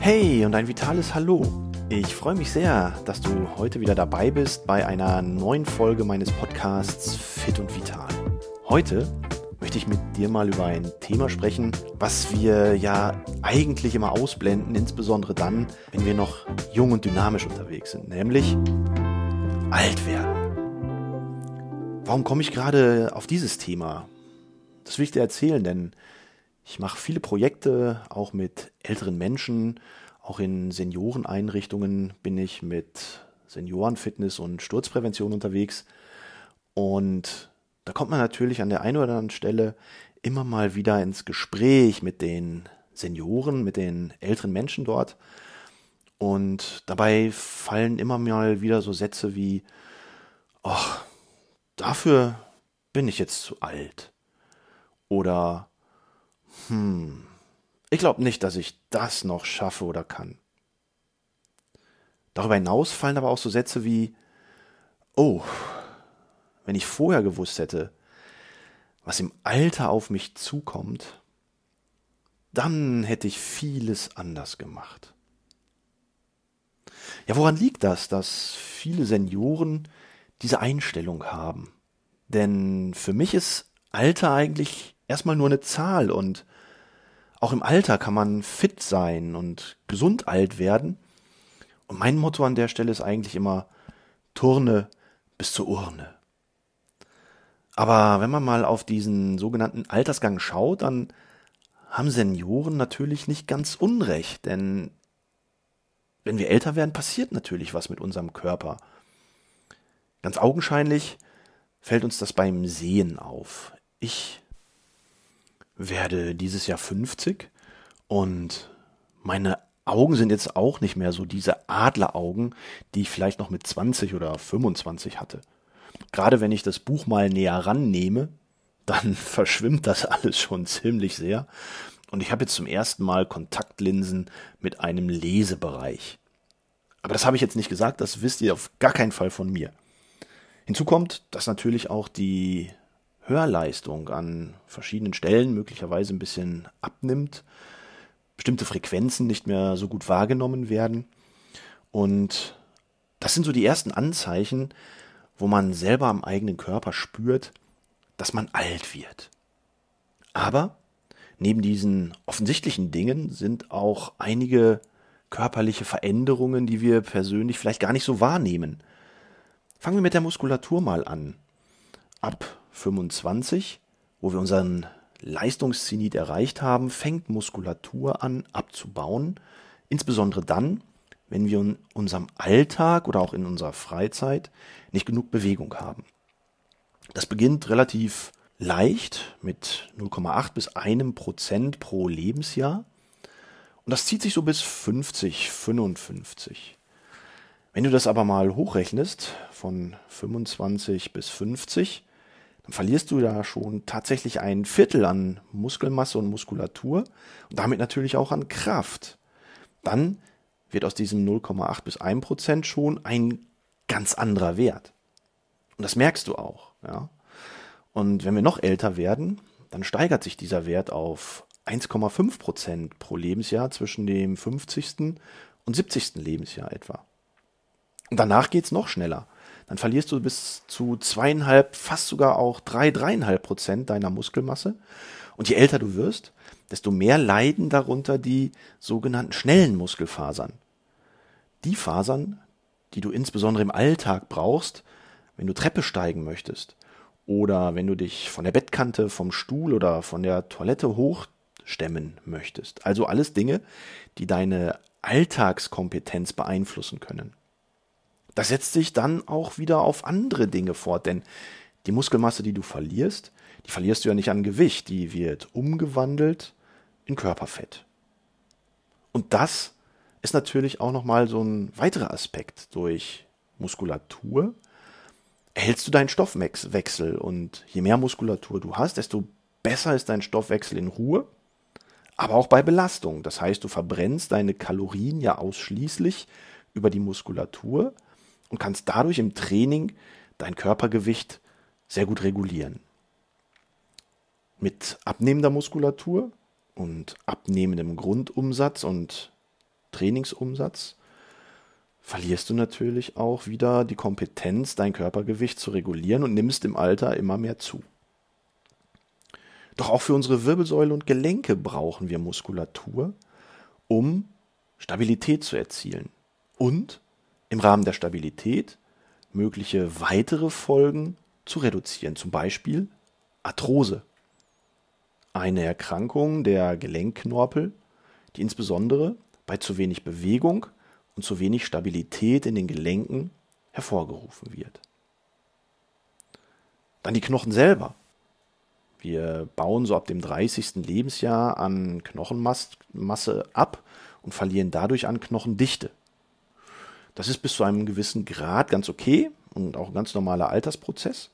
Hey und ein vitales Hallo. Ich freue mich sehr, dass du heute wieder dabei bist bei einer neuen Folge meines Podcasts Fit und Vital. Heute möchte ich mit dir mal über ein Thema sprechen, was wir ja eigentlich immer ausblenden, insbesondere dann, wenn wir noch jung und dynamisch unterwegs sind, nämlich alt werden. Warum komme ich gerade auf dieses Thema? Das will ich dir erzählen, denn ich mache viele Projekte auch mit älteren Menschen, auch in Senioreneinrichtungen bin ich mit Seniorenfitness und Sturzprävention unterwegs. Und da kommt man natürlich an der einen oder anderen Stelle immer mal wieder ins Gespräch mit den Senioren, mit den älteren Menschen dort. Und dabei fallen immer mal wieder so Sätze wie, ach, dafür bin ich jetzt zu alt. Oder, hm, ich glaube nicht, dass ich das noch schaffe oder kann. Darüber hinaus fallen aber auch so Sätze wie, oh, wenn ich vorher gewusst hätte, was im Alter auf mich zukommt, dann hätte ich vieles anders gemacht. Ja, woran liegt das, dass viele Senioren diese Einstellung haben? Denn für mich ist Alter eigentlich erstmal nur eine Zahl und auch im Alter kann man fit sein und gesund alt werden. Und mein Motto an der Stelle ist eigentlich immer Turne bis zur Urne. Aber wenn man mal auf diesen sogenannten Altersgang schaut, dann haben Senioren natürlich nicht ganz unrecht, denn wenn wir älter werden, passiert natürlich was mit unserem Körper. Ganz augenscheinlich fällt uns das beim Sehen auf. Ich werde dieses Jahr 50 und meine Augen sind jetzt auch nicht mehr so diese Adleraugen, die ich vielleicht noch mit 20 oder 25 hatte. Gerade wenn ich das Buch mal näher rannehme, dann verschwimmt das alles schon ziemlich sehr. Und ich habe jetzt zum ersten Mal Kontaktlinsen mit einem Lesebereich. Aber das habe ich jetzt nicht gesagt, das wisst ihr auf gar keinen Fall von mir. Hinzu kommt, dass natürlich auch die Hörleistung an verschiedenen Stellen möglicherweise ein bisschen abnimmt, bestimmte Frequenzen nicht mehr so gut wahrgenommen werden. Und das sind so die ersten Anzeichen, wo man selber am eigenen Körper spürt, dass man alt wird. Aber neben diesen offensichtlichen Dingen sind auch einige körperliche Veränderungen, die wir persönlich vielleicht gar nicht so wahrnehmen. Fangen wir mit der Muskulatur mal an. Ab 25, wo wir unseren Leistungszenit erreicht haben, fängt Muskulatur an abzubauen, insbesondere dann, wenn wir in unserem Alltag oder auch in unserer Freizeit nicht genug Bewegung haben. Das beginnt relativ leicht mit 0,8 bis 1 Prozent pro Lebensjahr und das zieht sich so bis 50, 55. Wenn du das aber mal hochrechnest, von 25 bis 50, dann verlierst du da schon tatsächlich ein Viertel an Muskelmasse und Muskulatur und damit natürlich auch an Kraft. Dann wird aus diesem 0,8 bis 1 Prozent schon ein ganz anderer Wert. Und das merkst du auch. Ja? Und wenn wir noch älter werden, dann steigert sich dieser Wert auf 1,5 Prozent pro Lebensjahr zwischen dem 50. und 70. Lebensjahr etwa. Und danach geht's noch schneller dann verlierst du bis zu zweieinhalb, fast sogar auch drei, dreieinhalb Prozent deiner Muskelmasse. Und je älter du wirst, desto mehr leiden darunter die sogenannten schnellen Muskelfasern. Die Fasern, die du insbesondere im Alltag brauchst, wenn du Treppe steigen möchtest oder wenn du dich von der Bettkante, vom Stuhl oder von der Toilette hochstemmen möchtest. Also alles Dinge, die deine Alltagskompetenz beeinflussen können. Das setzt sich dann auch wieder auf andere Dinge fort, denn die Muskelmasse, die du verlierst, die verlierst du ja nicht an Gewicht, die wird umgewandelt in Körperfett. Und das ist natürlich auch nochmal so ein weiterer Aspekt. Durch Muskulatur erhältst du deinen Stoffwechsel und je mehr Muskulatur du hast, desto besser ist dein Stoffwechsel in Ruhe, aber auch bei Belastung. Das heißt, du verbrennst deine Kalorien ja ausschließlich über die Muskulatur und kannst dadurch im Training dein Körpergewicht sehr gut regulieren. Mit abnehmender Muskulatur und abnehmendem Grundumsatz und Trainingsumsatz verlierst du natürlich auch wieder die Kompetenz, dein Körpergewicht zu regulieren und nimmst im Alter immer mehr zu. Doch auch für unsere Wirbelsäule und Gelenke brauchen wir Muskulatur, um Stabilität zu erzielen und im Rahmen der Stabilität mögliche weitere Folgen zu reduzieren, zum Beispiel Arthrose, eine Erkrankung der Gelenkknorpel, die insbesondere bei zu wenig Bewegung und zu wenig Stabilität in den Gelenken hervorgerufen wird. Dann die Knochen selber. Wir bauen so ab dem 30. Lebensjahr an Knochenmasse ab und verlieren dadurch an Knochendichte. Das ist bis zu einem gewissen Grad ganz okay und auch ein ganz normaler Altersprozess.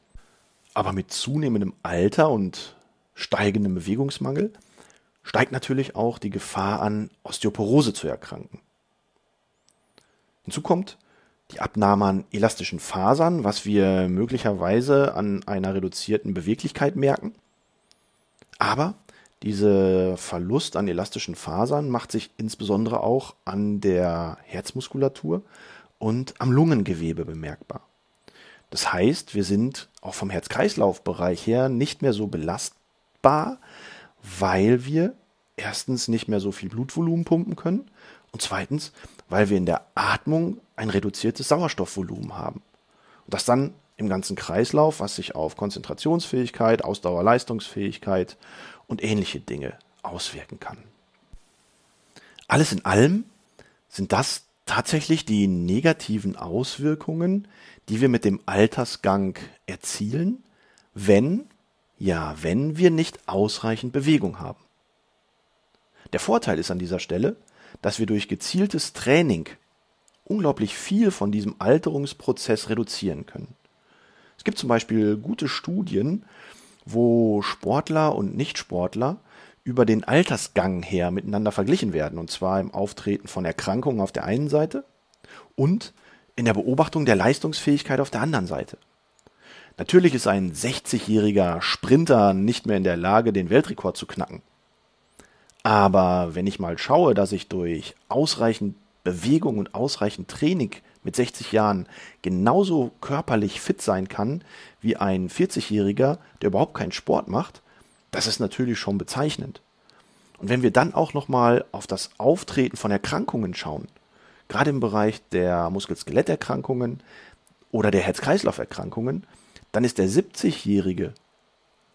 Aber mit zunehmendem Alter und steigendem Bewegungsmangel steigt natürlich auch die Gefahr an, Osteoporose zu erkranken. Hinzu kommt die Abnahme an elastischen Fasern, was wir möglicherweise an einer reduzierten Beweglichkeit merken. Aber dieser Verlust an elastischen Fasern macht sich insbesondere auch an der Herzmuskulatur und am Lungengewebe bemerkbar. Das heißt, wir sind auch vom Herz-Kreislauf-Bereich her nicht mehr so belastbar, weil wir erstens nicht mehr so viel Blutvolumen pumpen können und zweitens, weil wir in der Atmung ein reduziertes Sauerstoffvolumen haben. Und das dann im ganzen Kreislauf, was sich auf Konzentrationsfähigkeit, Ausdauerleistungsfähigkeit und ähnliche Dinge auswirken kann. Alles in allem sind das tatsächlich die negativen Auswirkungen, die wir mit dem Altersgang erzielen, wenn, ja, wenn wir nicht ausreichend Bewegung haben. Der Vorteil ist an dieser Stelle, dass wir durch gezieltes Training unglaublich viel von diesem Alterungsprozess reduzieren können. Es gibt zum Beispiel gute Studien, wo Sportler und Nichtsportler über den Altersgang her miteinander verglichen werden, und zwar im Auftreten von Erkrankungen auf der einen Seite und in der Beobachtung der Leistungsfähigkeit auf der anderen Seite. Natürlich ist ein 60-jähriger Sprinter nicht mehr in der Lage, den Weltrekord zu knacken. Aber wenn ich mal schaue, dass ich durch ausreichend Bewegung und ausreichend Training mit 60 Jahren genauso körperlich fit sein kann wie ein 40-Jähriger, der überhaupt keinen Sport macht, das ist natürlich schon bezeichnend. Und wenn wir dann auch nochmal auf das Auftreten von Erkrankungen schauen, gerade im Bereich der Muskel-Skeletterkrankungen oder der Herz-Kreislauf-Erkrankungen, dann ist der 70-Jährige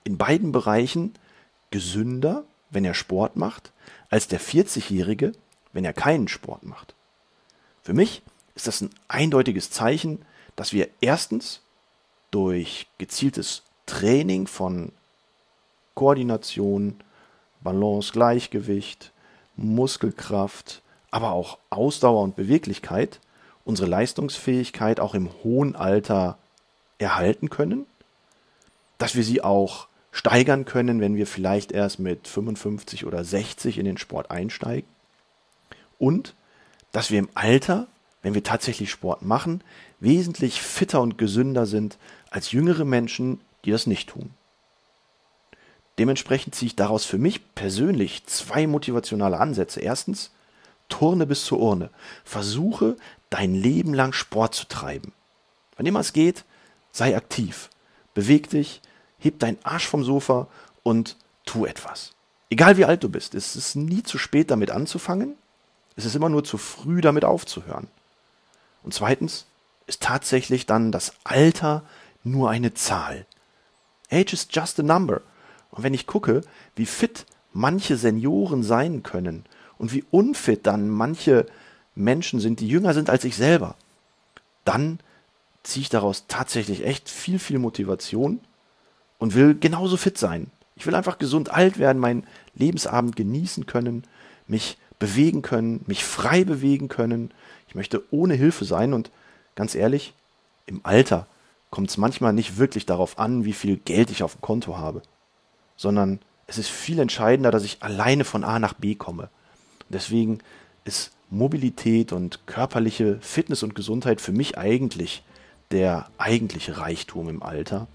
in beiden Bereichen gesünder wenn er Sport macht, als der 40-Jährige, wenn er keinen Sport macht. Für mich ist das ein eindeutiges Zeichen, dass wir erstens durch gezieltes Training von Koordination, Balance, Gleichgewicht, Muskelkraft, aber auch Ausdauer und Beweglichkeit unsere Leistungsfähigkeit auch im hohen Alter erhalten können, dass wir sie auch steigern können, wenn wir vielleicht erst mit 55 oder 60 in den Sport einsteigen. Und dass wir im Alter, wenn wir tatsächlich Sport machen, wesentlich fitter und gesünder sind als jüngere Menschen, die das nicht tun. Dementsprechend ziehe ich daraus für mich persönlich zwei motivationale Ansätze. Erstens, turne bis zur Urne. Versuche dein Leben lang Sport zu treiben. Wann immer es geht, sei aktiv. Beweg dich, heb deinen Arsch vom Sofa und tu etwas. Egal wie alt du bist, es ist nie zu spät damit anzufangen, es ist immer nur zu früh damit aufzuhören. Und zweitens ist tatsächlich dann das Alter nur eine Zahl. Age is just a number. Und wenn ich gucke, wie fit manche Senioren sein können und wie unfit dann manche Menschen sind, die jünger sind als ich selber, dann ziehe ich daraus tatsächlich echt viel, viel Motivation und will genauso fit sein. Ich will einfach gesund alt werden, meinen Lebensabend genießen können, mich bewegen können, mich frei bewegen können. Ich möchte ohne Hilfe sein und ganz ehrlich, im Alter kommt es manchmal nicht wirklich darauf an, wie viel Geld ich auf dem Konto habe, sondern es ist viel entscheidender, dass ich alleine von A nach B komme. deswegen ist Mobilität und körperliche Fitness und Gesundheit für mich eigentlich der eigentliche Reichtum im Alter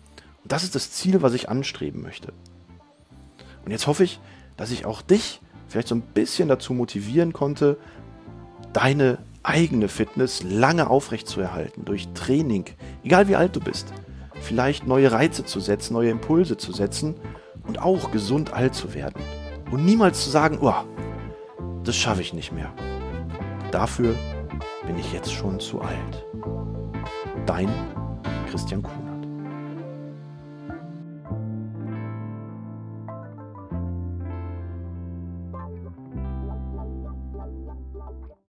das ist das Ziel, was ich anstreben möchte. Und jetzt hoffe ich, dass ich auch dich vielleicht so ein bisschen dazu motivieren konnte, deine eigene Fitness lange aufrechtzuerhalten durch Training, egal wie alt du bist. Vielleicht neue Reize zu setzen, neue Impulse zu setzen und auch gesund alt zu werden. Und niemals zu sagen, oh, das schaffe ich nicht mehr. Dafür bin ich jetzt schon zu alt. Dein Christian Kuhn.